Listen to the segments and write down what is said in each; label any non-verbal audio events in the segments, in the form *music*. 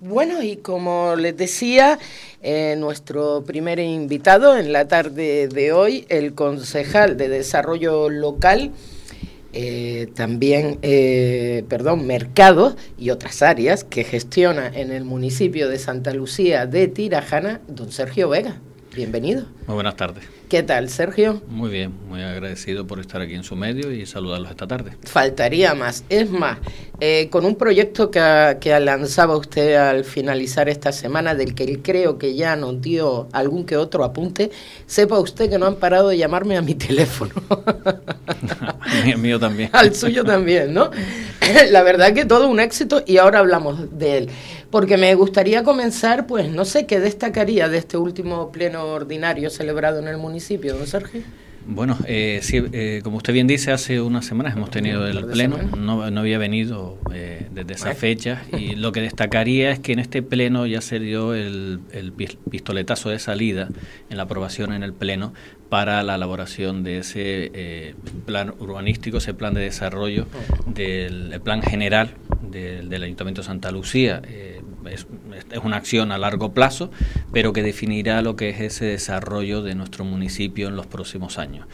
Bueno, y como les decía, eh, nuestro primer invitado en la tarde de hoy, el concejal de Desarrollo Local, eh, también, eh, perdón, mercados y otras áreas que gestiona en el municipio de Santa Lucía de Tirajana, don Sergio Vega. Bienvenido. Muy buenas tardes. ¿Qué tal, Sergio? Muy bien, muy agradecido por estar aquí en su medio y saludarlos esta tarde. Faltaría más. Es más, eh, con un proyecto que, que, lanzaba usted al finalizar esta semana, del que creo que ya nos dio algún que otro apunte, sepa usted que no han parado de llamarme a mi *laughs* teléfono. *laughs* El mío también. Al suyo también, ¿no? *laughs* La verdad que todo un éxito y ahora hablamos de él. Porque me gustaría comenzar, pues no sé qué destacaría de este último pleno ordinario celebrado en el municipio, don Sergio. Bueno, eh, sí, eh, como usted bien dice, hace unas semanas hemos tenido el pleno, no, no, había venido eh, desde esa fecha. *laughs* Y lo que destacaría es que en este pleno ya se dio el, el, pistoletazo de salida en la aprobación en el pleno para la elaboración de ese eh, plan urbanístico, ese plan de desarrollo del plan general del, del Ayuntamiento de Santa Lucía. Eh, es, es, una acción a largo plazo, pero que definirá lo que es ese desarrollo de nuestro municipio en los próximos años.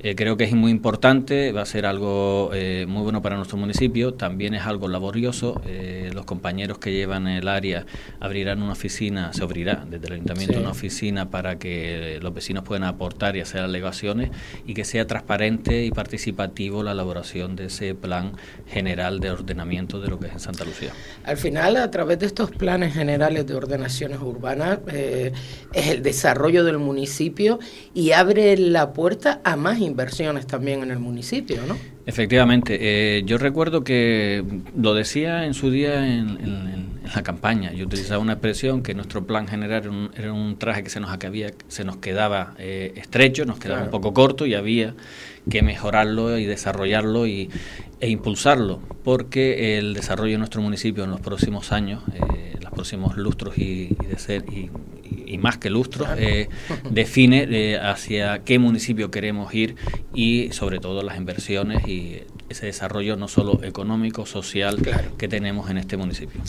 Eh, creo que es muy importante, va a ser algo eh, muy bueno para nuestro municipio, también es algo laborioso. Eh, los compañeros que llevan el área abrirán una oficina, se abrirá desde el ayuntamiento sí. una oficina para que los vecinos puedan aportar y hacer alegaciones y que sea transparente y participativo la elaboración de ese plan general de ordenamiento de lo que es en Santa Lucía. Al final, a través de estos planes generales de ordenaciones urbanas eh, es el desarrollo del municipio y abre la puerta a más inversiones también en el municipio, ¿no? Efectivamente, eh, yo recuerdo que lo decía en su día en, en, en, la campaña, yo utilizaba una expresión que nuestro plan general era un, era un traje que se nos, acabía, se nos quedaba eh, estrecho, nos quedaba claro. un poco corto y había que mejorarlo y desarrollarlo y, e impulsarlo, porque el desarrollo de nuestro municipio en los próximos años, eh, próximos lustros y, y de ser y, y, más que lustros, eh, *laughs* define eh, hacia qué municipio queremos ir y sobre todo las inversiones y ese desarrollo no solo económico, social claro. que tenemos en este municipio.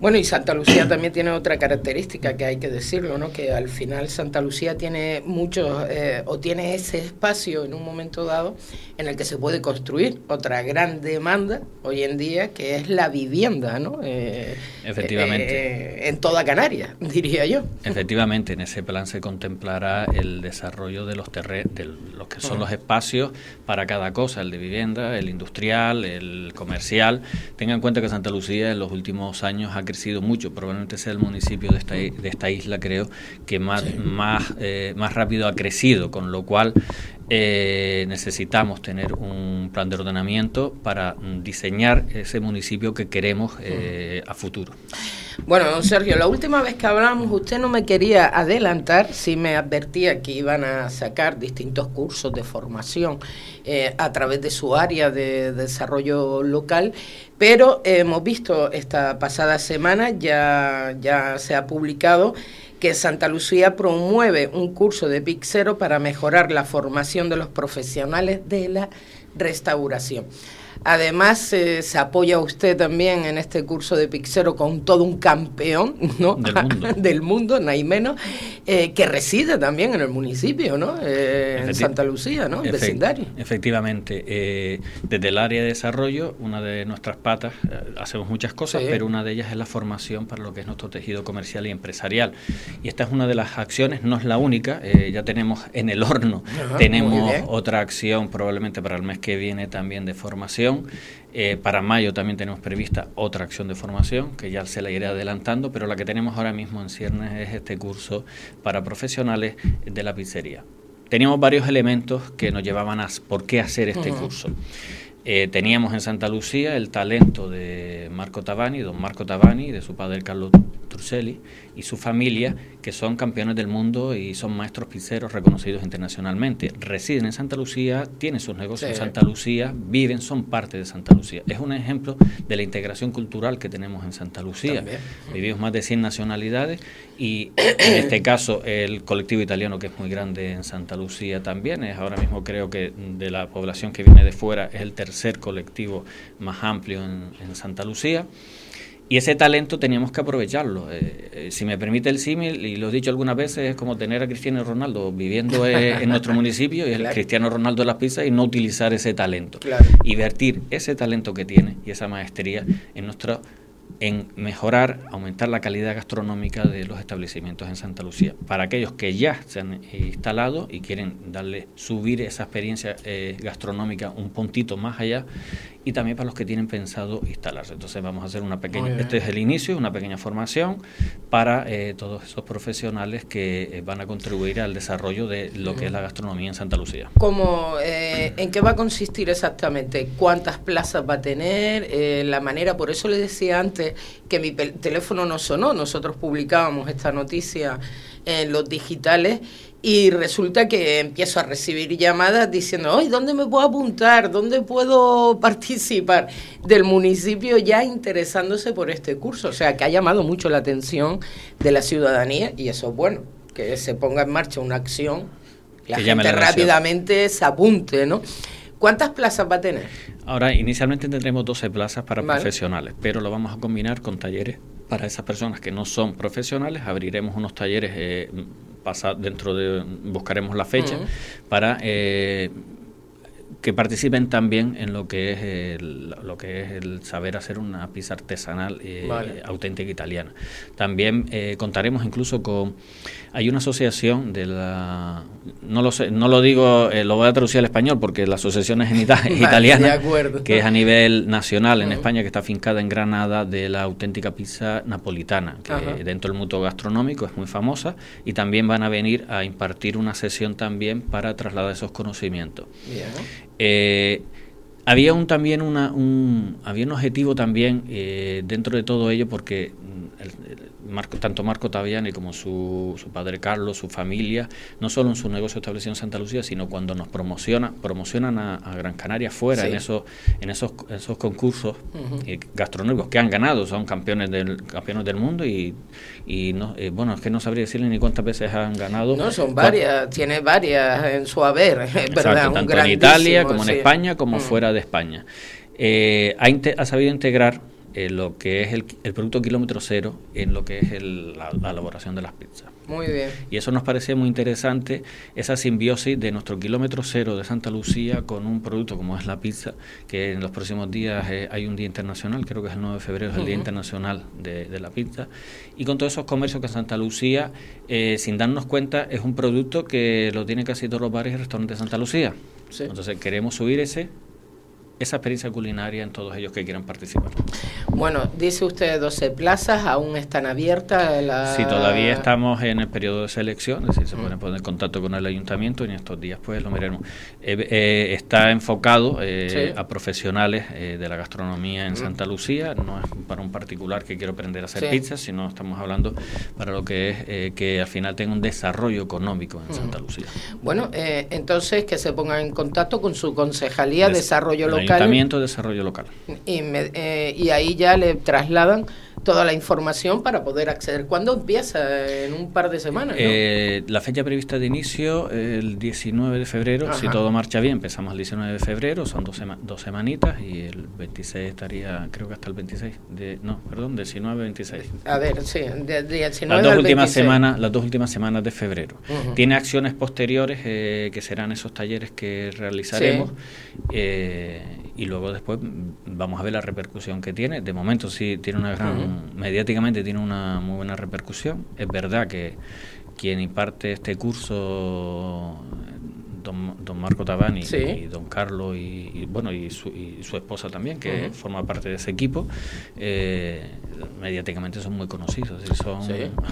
Bueno, y Santa Lucía también tiene otra característica que hay que decirlo, ¿no? Que al final Santa Lucía tiene muchos, eh, o tiene ese espacio en un momento dado en el que se puede construir otra gran demanda hoy en día, que es la vivienda, ¿no? Eh, Efectivamente. Eh, en toda Canarias, *laughs* diría yo. Efectivamente, en ese plan se contemplará el desarrollo de los terrenos, de los que son los espacios para cada cosa, el de vivienda, el industrial, el comercial. Tengan en cuenta que Santa Lucía en los últimos años ha crecido mucho, probablemente sea el municipio de esta, de esta isla, creo, que más, sí. más, eh, más rápido ha crecido, con lo cual eh, necesitamos tener un plan de ordenamiento para diseñar ese municipio que queremos eh, a futuro. Bueno, don Sergio, la última vez que hablamos usted no me quería adelantar, sí me advertía que iban a sacar distintos cursos de formación eh, a través de su área de, de desarrollo local, pero hemos visto esta pasada semana, ya, ya se ha publicado que Santa Lucía promueve un curso de Pixero para mejorar la formación de los profesionales de la restauración. Además, eh, se apoya usted también en este curso de Pixero con todo un campeón *laughs* ¿no? del mundo, *laughs* del mundo no hay menos, eh, que reside también en el municipio, ¿no? Eh, en Santa Lucía, ¿no? Efect vecindario. Efectivamente. Desde el área de desarrollo, una de nuestras patas, hacemos muchas cosas, sí. pero una de ellas es la formación para lo que es nuestro tejido comercial y empresarial. Y esta es una de las acciones, no es la única, ya tenemos en el horno, Ajá, tenemos otra acción probablemente para el mes que viene también de formación eh, para mayo también tenemos prevista otra acción de formación, que ya se la iré adelantando, pero la que tenemos ahora mismo en ciernes es este curso para profesionales de la pizzería. Teníamos varios elementos que nos llevaban a por qué hacer este uh -huh. curso. Eh, teníamos en Santa Lucía el talento de Marco Tabani, don Marco Tabani, de su padre Carlos Truselli y su familia, que son campeones del mundo y son maestros pizzeros reconocidos internacionalmente. Residen en Santa Lucía, tienen sus negocios sí. en Santa Lucía, viven, son parte de Santa Lucía. Es un ejemplo de la integración cultural que tenemos en Santa Lucía. También. Vivimos más de 100 nacionalidades y en este *coughs* caso el colectivo italiano, que es muy grande en Santa Lucía también, es ahora mismo creo que de la población que viene de fuera es el tercer colectivo más amplio en, en Santa Lucía y ese talento teníamos que aprovecharlo. Eh, eh, si me permite el símil, y lo he dicho algunas veces, es como tener a Cristiano Ronaldo viviendo *laughs* en nuestro municipio y el Cristiano Ronaldo de las pizzas y no utilizar ese talento. Y vertir ese talento que tiene y esa maestría en nuestro en mejorar, aumentar la calidad gastronómica de los establecimientos en Santa Lucía. Para aquellos que ya se han instalado y quieren darle, subir esa experiencia eh, gastronómica un puntito más allá y también para los que tienen pensado instalarse. Entonces vamos a hacer una pequeña, este es el inicio, una pequeña formación para eh, todos esos profesionales que eh, van a contribuir al desarrollo de lo que es la gastronomía en Santa Lucía. ¿Cómo, eh, ¿En qué va a consistir exactamente? ¿Cuántas plazas va a tener? la manera, por eso le decía antes que mi teléfono no sonó, nosotros publicábamos esta noticia en los digitales y resulta que empiezo a recibir llamadas diciendo, hoy ¿dónde me puedo apuntar? ¿Dónde puedo *laughs* participar? Del municipio ya interesándose por este curso. O sea, que ha llamado mucho la atención de la ciudadanía y eso es bueno, que se ponga en marcha una acción, la gente rápidamente se apunte, ¿no? ¿Cuántas plazas va a tener? Ahora, inicialmente tendremos 12 plazas para profesionales, pero lo vamos a combinar con talleres para esas personas que no son profesionales. Abriremos unos talleres eh, dentro de buscaremos la fecha para eh, que participen también en lo que es el, lo que es el saber hacer una pizza artesanal eh, auténtica italiana. También eh, contaremos incluso con hay una asociación de la no lo sé, no lo digo, eh, lo voy a traducir al español porque la asociación es en *laughs* italiana, que es a nivel nacional en España que está afincada en Granada de la auténtica pizza napolitana, que dentro del mutuo gastronómico es muy famosa y también van a venir a impartir una sesión también para trasladar esos conocimientos. Eh, había un también una, un, había un objetivo también eh, dentro de todo ello porque Marco, tanto Marco Taviani como su, su, padre Carlos, su familia, no solo en su negocio establecido en Santa Lucía, sino cuando nos promociona, promocionan a, Gran Canaria fuera en esos, en esos, esos concursos eh, gastronómicos que han ganado, son campeones del, campeones del mundo y, y no, eh, bueno, es que no sabría decirle ni cuántas veces han ganado. No, son varias, tiene varias en su haber, *laughs* ¿verdad? tanto en Italia como en España como fuera de España. Eh, ha, ha sabido integrar eh, lo que es el, producto kilómetro cero en lo que es la, elaboración de las pizzas. Muy bien. Y eso nos parece muy interesante, esa simbiosis de nuestro kilómetro cero de Santa Lucía con un producto como es la pizza, que en los próximos días eh, hay un día internacional, creo que es el 9 de febrero, es el Día Internacional de, la Pizza, y con todos esos comercios que Santa Lucía, eh, sin darnos cuenta, es un producto que lo tienen casi todos los bares y restaurantes de Santa Lucía. Entonces queremos subir ese esa experiencia culinaria en todos ellos que quieran participar. Bueno, dice usted 12 plazas, aún están abiertas. La... Sí, todavía estamos en el periodo de selección, es decir, se pueden poner en contacto con el ayuntamiento y en estos días pues lo miraremos. Eh, eh, está enfocado eh, a profesionales de la gastronomía en Santa Lucía, no es para un particular que quiero aprender a hacer pizzas, sino estamos hablando para lo que es que al final tenga un desarrollo económico en Santa Lucía. Bueno, entonces que se pongan en contacto con su concejalía de Desarrollo Local Ayuntamiento de Desarrollo Local. Y, eh, y ahí ya le trasladan toda la información para poder acceder. ¿Cuándo empieza? En un par de semanas. Eh, la fecha prevista de inicio, el 19 de febrero, si todo marcha bien, empezamos el 19 de febrero, son dos, dos semanitas y el 26 estaría, creo que hasta el 26, de, no, perdón, 19, 26. A ver, sí, de, 19 las dos últimas semanas Las dos últimas semanas de febrero. Tiene acciones posteriores eh, que serán esos talleres que realizaremos. Eh, y luego después vamos a ver la repercusión que tiene. De momento sí tiene una gran, mediáticamente tiene una muy buena repercusión. Es verdad que quien imparte este curso don, Marco Tabani y don Carlos y, bueno y su, y su, esposa también que forma parte de ese equipo eh, mediáticamente son muy conocidos son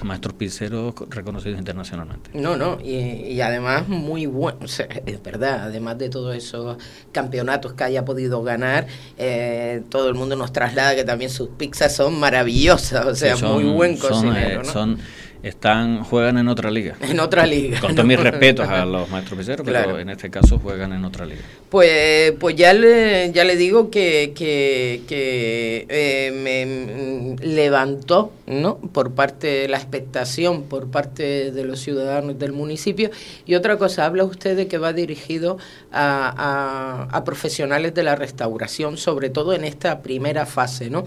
maestros pizzeros reconocidos internacionalmente. No no y, además muy buenos es verdad además de todos esos campeonatos que haya podido ganar eh, todo el mundo nos traslada que también sus pizzas son maravillosas o sea muy buen cocinero son, eh, están juegan en otra liga. En otra liga. Con todos mis *laughs* respetos a los maestros pizzeros, pero en este caso juegan en otra liga. Pues, pues ya le, ya le digo que, que, que eh, me levantó, ¿no? Por parte de la expectación, por parte de los ciudadanos del municipio. Y otra cosa, habla usted de que va dirigido a, a, a profesionales de la restauración, sobre todo en esta primera fase, ¿no?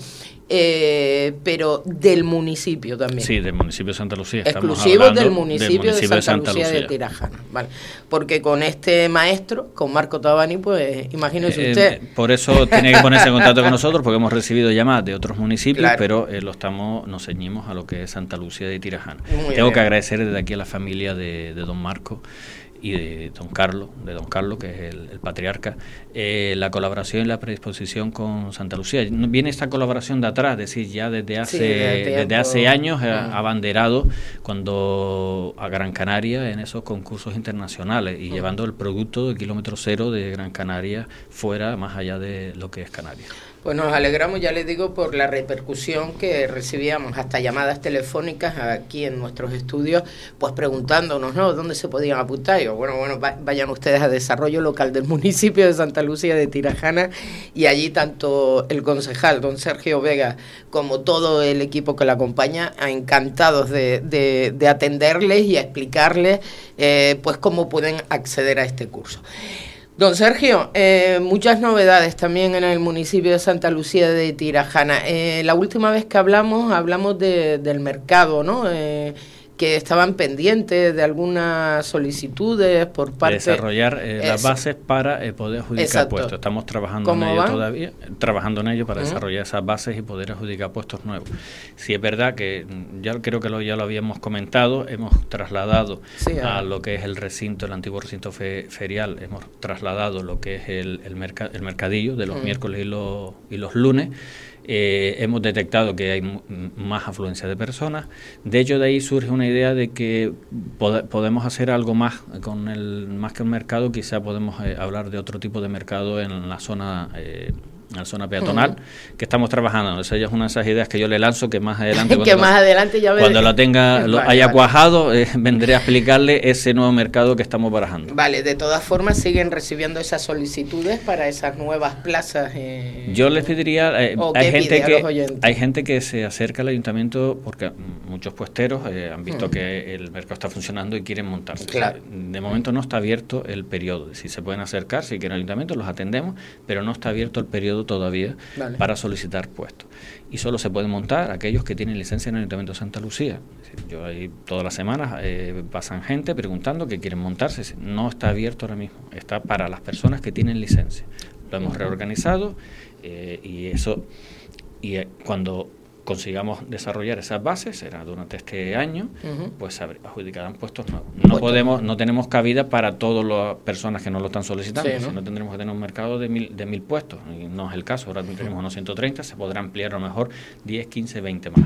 eh, pero del municipio también. Sí, del municipio de Santa Lucía. Exclusivo del municipio, de, Santa Lucía, de Tirajana. Vale. Porque con este maestro, con Marco Tabani, pues imagínese eh, usted. por eso tiene que ponerse en contacto con *laughs* nosotros, porque hemos recibido llamadas de otros municipios, pero eh, lo estamos nos ceñimos a lo que es Santa Lucía de Tirajana. Tengo que agradecer desde aquí a la familia de, de don Marco y de don Carlos, de don Carlos, que es el, patriarca, eh, la colaboración y la predisposición con Santa Lucía. Viene esta colaboración de atrás, es decir, ya desde hace, desde hace años ha abanderado cuando a Gran Canaria en esos concursos internacionales y llevando el producto de kilómetro cero de Gran Canaria fuera, más allá de lo que es Canarias. Pues nos alegramos, ya les digo, por la repercusión que recibíamos, hasta llamadas telefónicas aquí en nuestros estudios, pues preguntándonos, ¿no? ¿Dónde se podían apuntar? Y bueno, bueno, vayan ustedes a Desarrollo Local del municipio de Santa Lucía de Tirajana y allí tanto el concejal, don Sergio Vega, como todo el equipo que la acompaña, encantados de, de, atenderles y a explicarles, eh, pues, cómo pueden acceder a este curso. Don Sergio, eh, muchas novedades también en el municipio de Santa Lucía de Tirajana. Eh, la última vez que hablamos, hablamos de, del mercado, ¿no? Eh, que estaban pendientes de algunas solicitudes por parte... Desarrollar eh, las bases para eh, poder adjudicar puestos. Estamos trabajando en ello todavía, trabajando en ello para desarrollar esas bases y poder adjudicar puestos nuevos. Si es verdad que, mm, ya creo que lo, ya lo habíamos comentado, hemos trasladado a lo que es el recinto, el antiguo recinto ferial, hemos trasladado lo que es el, el, el mercadillo de los miércoles y los, y los lunes eh, hemos detectado que hay más afluencia de personas. De hecho, de ahí surge una idea de que podemos hacer algo más con el más que el mercado, quizá podemos eh, hablar de otro tipo de mercado en la zona eh, la zona peatonal, que estamos trabajando. Esa es una de esas ideas que yo le lanzo que más adelante, *laughs* cuando, más adelante ya cuando la tenga, *laughs* lo haya cuajado, eh, *laughs* vendré a explicarle ese nuevo mercado que estamos barajando. Vale, de todas formas siguen recibiendo esas solicitudes para esas nuevas plazas. Eh, yo les pediría, eh, hay gente que hay gente que se acerca al ayuntamiento porque muchos puesteros han visto que el mercado está funcionando y quieren montarse. de momento no está abierto el periodo. Si se pueden acercar, si quieren al ayuntamiento, los atendemos, pero no está abierto el periodo todavía para solicitar puestos. Y solo se pueden montar aquellos que tienen licencia en el Ayuntamiento de Santa Lucía. Yo ahí todas las semanas eh, pasan gente preguntando que quieren montarse. No está abierto ahora mismo, está para las personas que tienen licencia. Lo hemos reorganizado eh, y eso, y eh, cuando consigamos desarrollar esas bases, será durante este año, pues adjudicarán puestos nuevos. No podemos, no tenemos cabida para todas las personas que no lo están solicitando, si no tendremos que tener un mercado de mil, de mil puestos, y no es el caso, ahora tenemos unos 130, se podrá ampliar a lo mejor 10, 15, 20 más.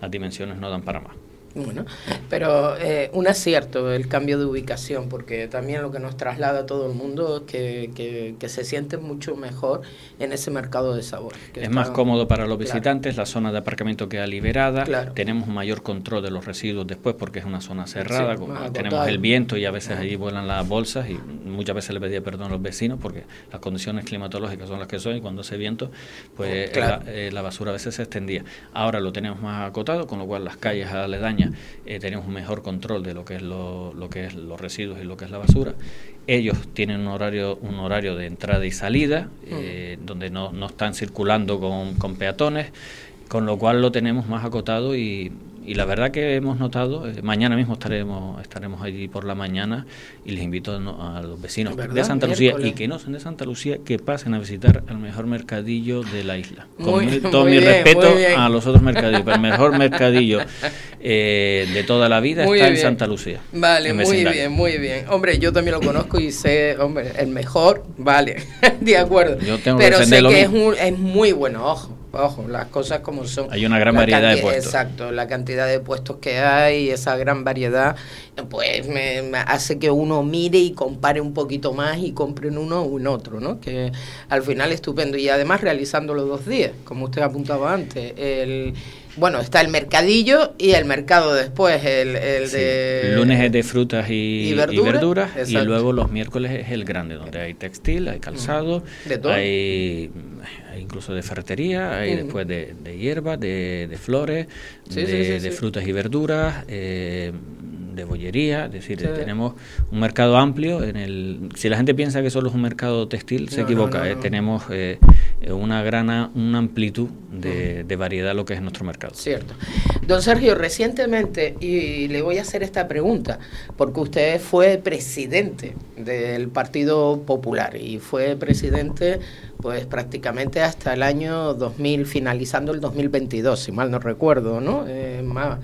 las dimensiones no dan para más. Bueno, pero eh, un acierto el cambio de ubicación, porque también lo que nos traslada a todo el mundo es que, que, se siente mucho mejor en ese mercado de sabor. Es más cómodo para los visitantes, la zona de aparcamiento queda liberada, tenemos mayor control de los residuos después porque es una zona cerrada, tenemos el viento y a veces allí vuelan las bolsas y muchas veces le pedía perdón a los vecinos porque las condiciones climatológicas son las que son y cuando hace viento, pues la, eh, la basura a veces se extendía. Ahora lo tenemos más acotado, con lo cual las calles aledañas eh, tenemos un mejor control de lo que es lo, que es los residuos y lo que es la basura. Ellos tienen un horario un horario de entrada y salida eh, donde no, no, están circulando con, con peatones, con lo cual lo tenemos más acotado y, y la verdad que hemos notado, eh, mañana mismo estaremos estaremos allí por la mañana y les invito a, los vecinos de Santa Lucía y que no sean de Santa Lucía que pasen a visitar el mejor mercadillo de la isla. Con *laughs* todo mi respeto a los otros mercadillos, pero el mejor mercadillo eh, de toda la vida está en Santa Lucía. Vale, muy bien, muy bien. Hombre, yo también lo conozco y sé, hombre, el mejor, vale, *laughs* de acuerdo. Yo tengo pero sé que es, un, es muy bueno, ojo ojo, las cosas como son. Hay una gran variedad de puestos. Exacto, la cantidad de puestos que hay, esa gran variedad, pues me, hace que uno mire y compare un poquito más y compre en uno o en otro, ¿no? Que al final es estupendo. Y además realizándolo dos días, como usted apuntaba antes. El bueno, está el mercadillo y el mercado después, el, el de... lunes es de frutas y, verduras, y, luego los miércoles es el grande, donde hay textil, hay calzado, Hay, incluso de ferretería, hay después de, de hierbas, de, de flores, de, frutas y verduras, eh, de bollería, es decir, tenemos un mercado amplio. En el, si la gente piensa que solo es un mercado textil, se equivoca. Eh, tenemos eh, una gran una amplitud de, de, variedad lo que es nuestro mercado. Cierto. Don Sergio, recientemente, y le voy a hacer esta pregunta, porque usted fue presidente del Partido Popular y fue presidente pues prácticamente hasta el año 2000, finalizando el 2022, si mal no recuerdo, ¿no? Eh, más,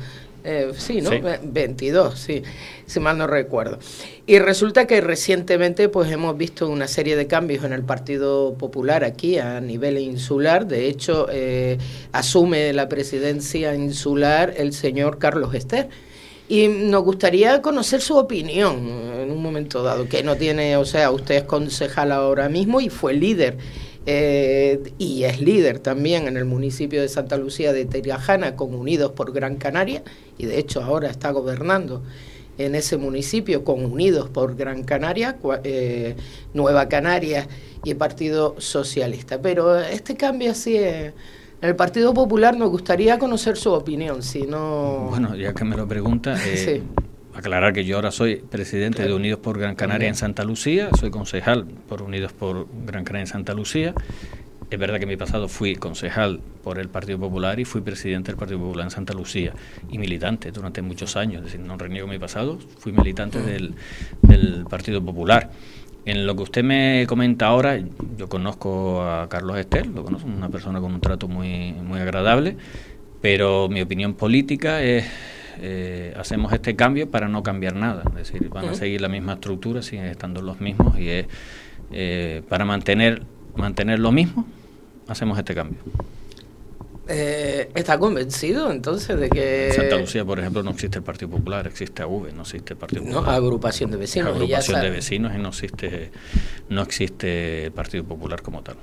eh, sí, ¿no? 22, sí, si mal no recuerdo. Y resulta que recientemente pues hemos visto una serie de cambios en el Partido Popular aquí a nivel insular. De hecho, eh, asume la presidencia insular el señor Carlos Ester. Y nos gustaría conocer su opinión en un momento dado, que no tiene, o sea, usted es concejal ahora mismo y fue líder eh, y es líder también en el municipio de Santa Lucía de Tirajana con Unidos por Gran Canaria y de hecho ahora está gobernando en ese municipio con Unidos por Gran Canaria, eh, Nueva Canaria y el Partido Socialista. Pero este cambio así en el Partido Popular nos gustaría conocer su opinión, si no... Bueno, ya que me lo pregunta, eh, aclarar que yo ahora soy presidente de Unidos por Gran Canaria en Santa Lucía, soy concejal por Unidos por Gran Canaria en Santa Lucía. Es verdad que en mi pasado fui concejal por el Partido Popular y fui presidente del Partido Popular en Santa Lucía y militante durante muchos años, es decir, no reniego mi pasado, fui militante del, del Partido Popular. En lo que usted me comenta ahora, yo conozco a Carlos Estel, lo conozco, una persona con un trato muy, muy agradable, pero mi opinión política es eh, hacemos este cambio para no cambiar nada. Es decir, van a seguir la misma estructura, siguen estando los mismos y es eh, para mantener, mantener lo mismo, hacemos este cambio. Eh, ¿Está convencido entonces de que... En Santa Lucía, por ejemplo, no existe el Partido Popular, existe AV, no existe el Partido Popular. No, agrupación de vecinos. Agrupación de vecinos y no existe, no existe el Partido Popular como tal.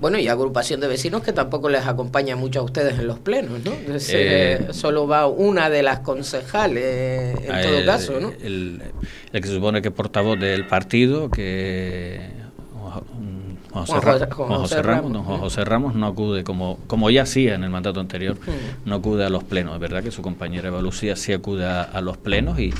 Bueno, y agrupación de vecinos que tampoco les acompaña mucho a ustedes en los plenos, ¿no? Eh, solo va una de las concejales en todo caso, ¿no? El, el, que se supone que es portavoz del partido, que José, Ramos, don José Ramos no acude, como, como ya hacía en el mandato anterior, no acude a los plenos. Es verdad que su compañera Eva Lucía sí acude a los plenos y,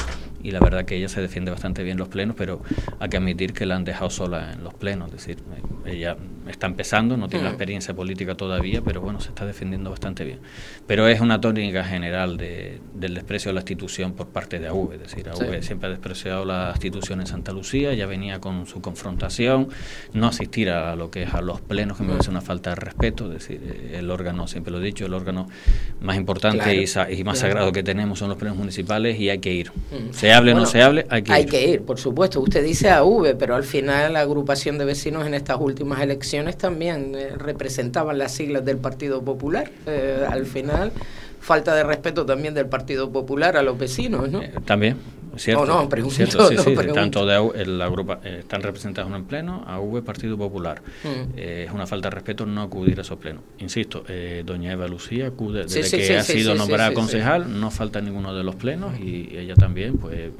y la verdad que ella se defiende bastante bien los plenos, pero hay que admitir que la han dejado sola en los plenos, es decir, ella está empezando, no tiene la experiencia política todavía, pero bueno, se está defendiendo bastante bien. Pero es una tónica general de, del desprecio a la institución por parte de AV, es decir, AV siempre ha despreciado la institución en Santa Lucía, ya venía con su confrontación, no asistir a lo que es a los plenos, que me parece una falta de respeto, es decir, el órgano, siempre lo he dicho, el órgano más importante y, más sagrado que tenemos son los plenos municipales y hay que ir. Se hable o no se hable, hay que ir. Hay que ir, por supuesto. Usted dice AV, pero al final la agrupación de vecinos en estas últimas elecciones también eh, representaban las siglas del Partido Popular. Eh, al final, falta de respeto también del Partido Popular a los vecinos, ¿no? Eh, también, ¿cierto? No, no, pregunto, cierto, sí, *laughs* sí, tanto de la grupa, están representados en pleno, AV, Partido Popular. Mm. es una falta de respeto no acudir a esos plenos. Insisto, doña Eva Lucía acude, desde que ha sido nombrada concejal, no falta ninguno de los plenos y ella también, pues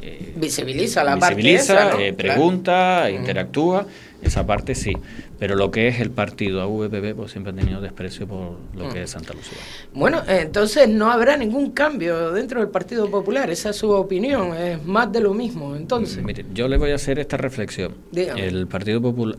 eh, visibiliza la visibiliza, parte eh, pregunta, interactúa, esa parte sí, pero lo que es el partido AVPP pues siempre ha tenido desprecio por lo que es Santa Lucía. Bueno, entonces no habrá ningún cambio dentro del Partido Popular, esa es su opinión, es más de lo mismo, entonces. Mire, yo le voy a hacer esta reflexión. El Partido Popular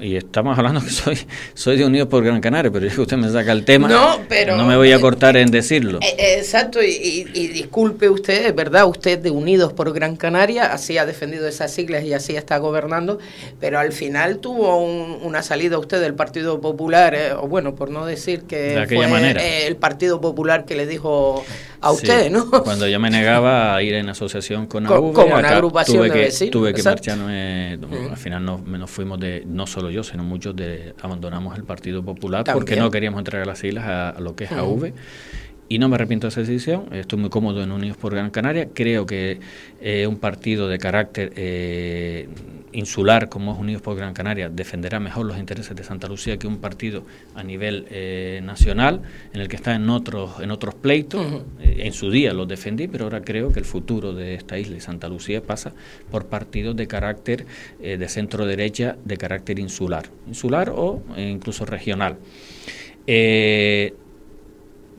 y estamos hablando que soy soy de Unidos por Gran Canaria, pero es que usted me saca el tema. No, pero. No me voy a cortar en decirlo. Eh, eh, exacto, y, disculpe usted, es verdad, usted de Unidos por Gran Canaria, así ha defendido esas siglas y así está gobernando, pero al final tuvo una salida usted del Partido Popular, eh, o bueno, por no decir que fue el Partido Popular que le dijo a usted, ¿no? Cuando yo me negaba a ir en asociación con AV, como una agrupación tuve de que, vecinos. Tuve que marcharme, al final no, nos fuimos de, no solo yo, sino muchos de, abandonamos el Partido Popular porque no queríamos entregar las siglas a, lo que es AV y no me arrepiento de esa decisión. Estoy muy cómodo en Unidos por Gran Canaria. Creo que eh, un partido de carácter eh, insular como es Unidos por Gran Canaria defenderá mejor los intereses de Santa Lucía que un partido a nivel eh, nacional en el que está en otros en otros pleitos. en su día los defendí, pero ahora creo que el futuro de esta isla y Santa Lucía pasa por partidos de carácter de centro derecha, de carácter insular, insular o incluso regional.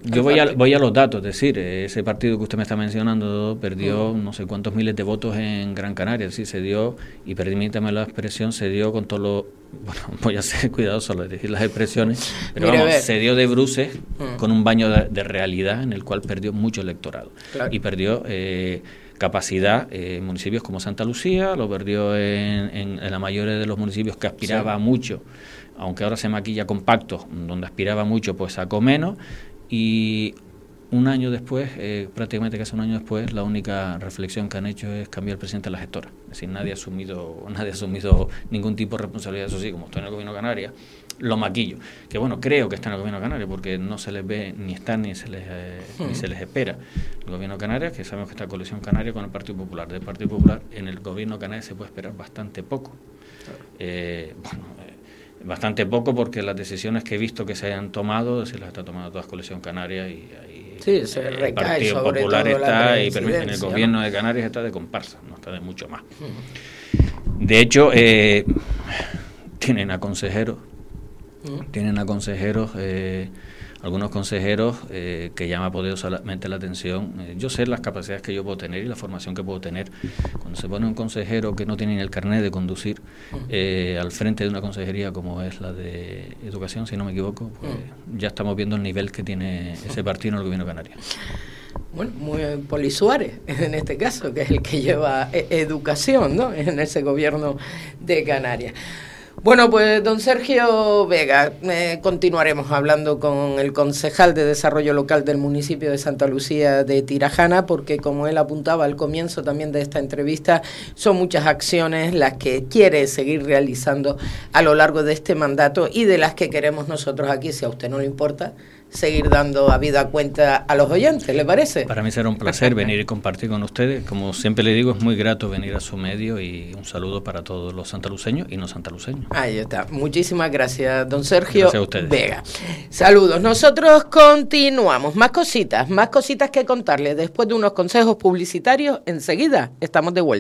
Yo voy a, voy a los datos, es decir, ese partido que usted me está mencionando perdió no sé cuántos miles de votos en Gran Canaria, sí, se dio, y permítame la expresión, se dio con todo lo... *laughs* Bueno, voy a ser cuidadoso al decir las expresiones, pero vamos, se dio de bruces mm. con un baño de, realidad en el cual perdió mucho electorado. Y perdió... Eh, capacidad en municipios como Santa Lucía, lo perdió en, en, la mayoría de los municipios que aspiraba mucho, aunque ahora se maquilla compacto, donde aspiraba mucho, pues sacó menos, y un año después, eh, prácticamente casi un año después, la única reflexión que han hecho es cambiar el presidente de la gestora. Es decir, nadie ha asumido, *laughs* nadie ha asumido ningún tipo de responsabilidad, eso sí, como estoy en el gobierno de Canarias, lo maquillo. Que bueno, creo que está en el gobierno de Canarias porque no se les ve ni están ni se les, eh, ni se les espera. El gobierno de Canarias, que sabemos que está coalición canaria con el Partido Popular. Del Partido Popular, en el gobierno de Canarias se puede esperar bastante poco. Eh, bueno, bastante poco porque las decisiones que he visto que se hayan tomado se las está tomando toda Coalición Canaria y, el Partido Popular está y en el gobierno de Canarias está de comparsa, no está de mucho más. De hecho, eh, tienen a consejeros, tienen a consejeros eh, algunos consejeros eh, que llama poderosamente la atención. Eh, yo sé las capacidades que yo puedo tener y la formación que puedo tener. Cuando se pone un consejero que no tiene ni el carnet de conducir eh, al frente de una consejería como es la de educación, si no me equivoco, pues ya estamos viendo el nivel que tiene ese partido en el gobierno canario. Bueno, muy Poli Suárez, en este caso, que es el que lleva educación ¿no? en ese gobierno de Canarias. Bueno, pues don Sergio Vega, eh, continuaremos hablando con el concejal de Desarrollo Local del municipio de Santa Lucía de Tirajana, porque como él apuntaba al comienzo también de esta entrevista, son muchas acciones las que quiere seguir realizando a lo largo de este mandato y de las que queremos nosotros aquí, si a usted no le importa, seguir dando a vida cuenta a los oyentes, ¿le parece? Para mí será un placer *laughs* venir y compartir con ustedes. Como siempre le digo, es muy grato venir a su medio y un saludo para todos los santaluceños y no santaluceños. Ahí está. Muchísimas gracias, don Sergio Vega. Saludos. Nosotros continuamos. Más cositas, más cositas que contarles. Después de unos consejos publicitarios, enseguida estamos de vuelta.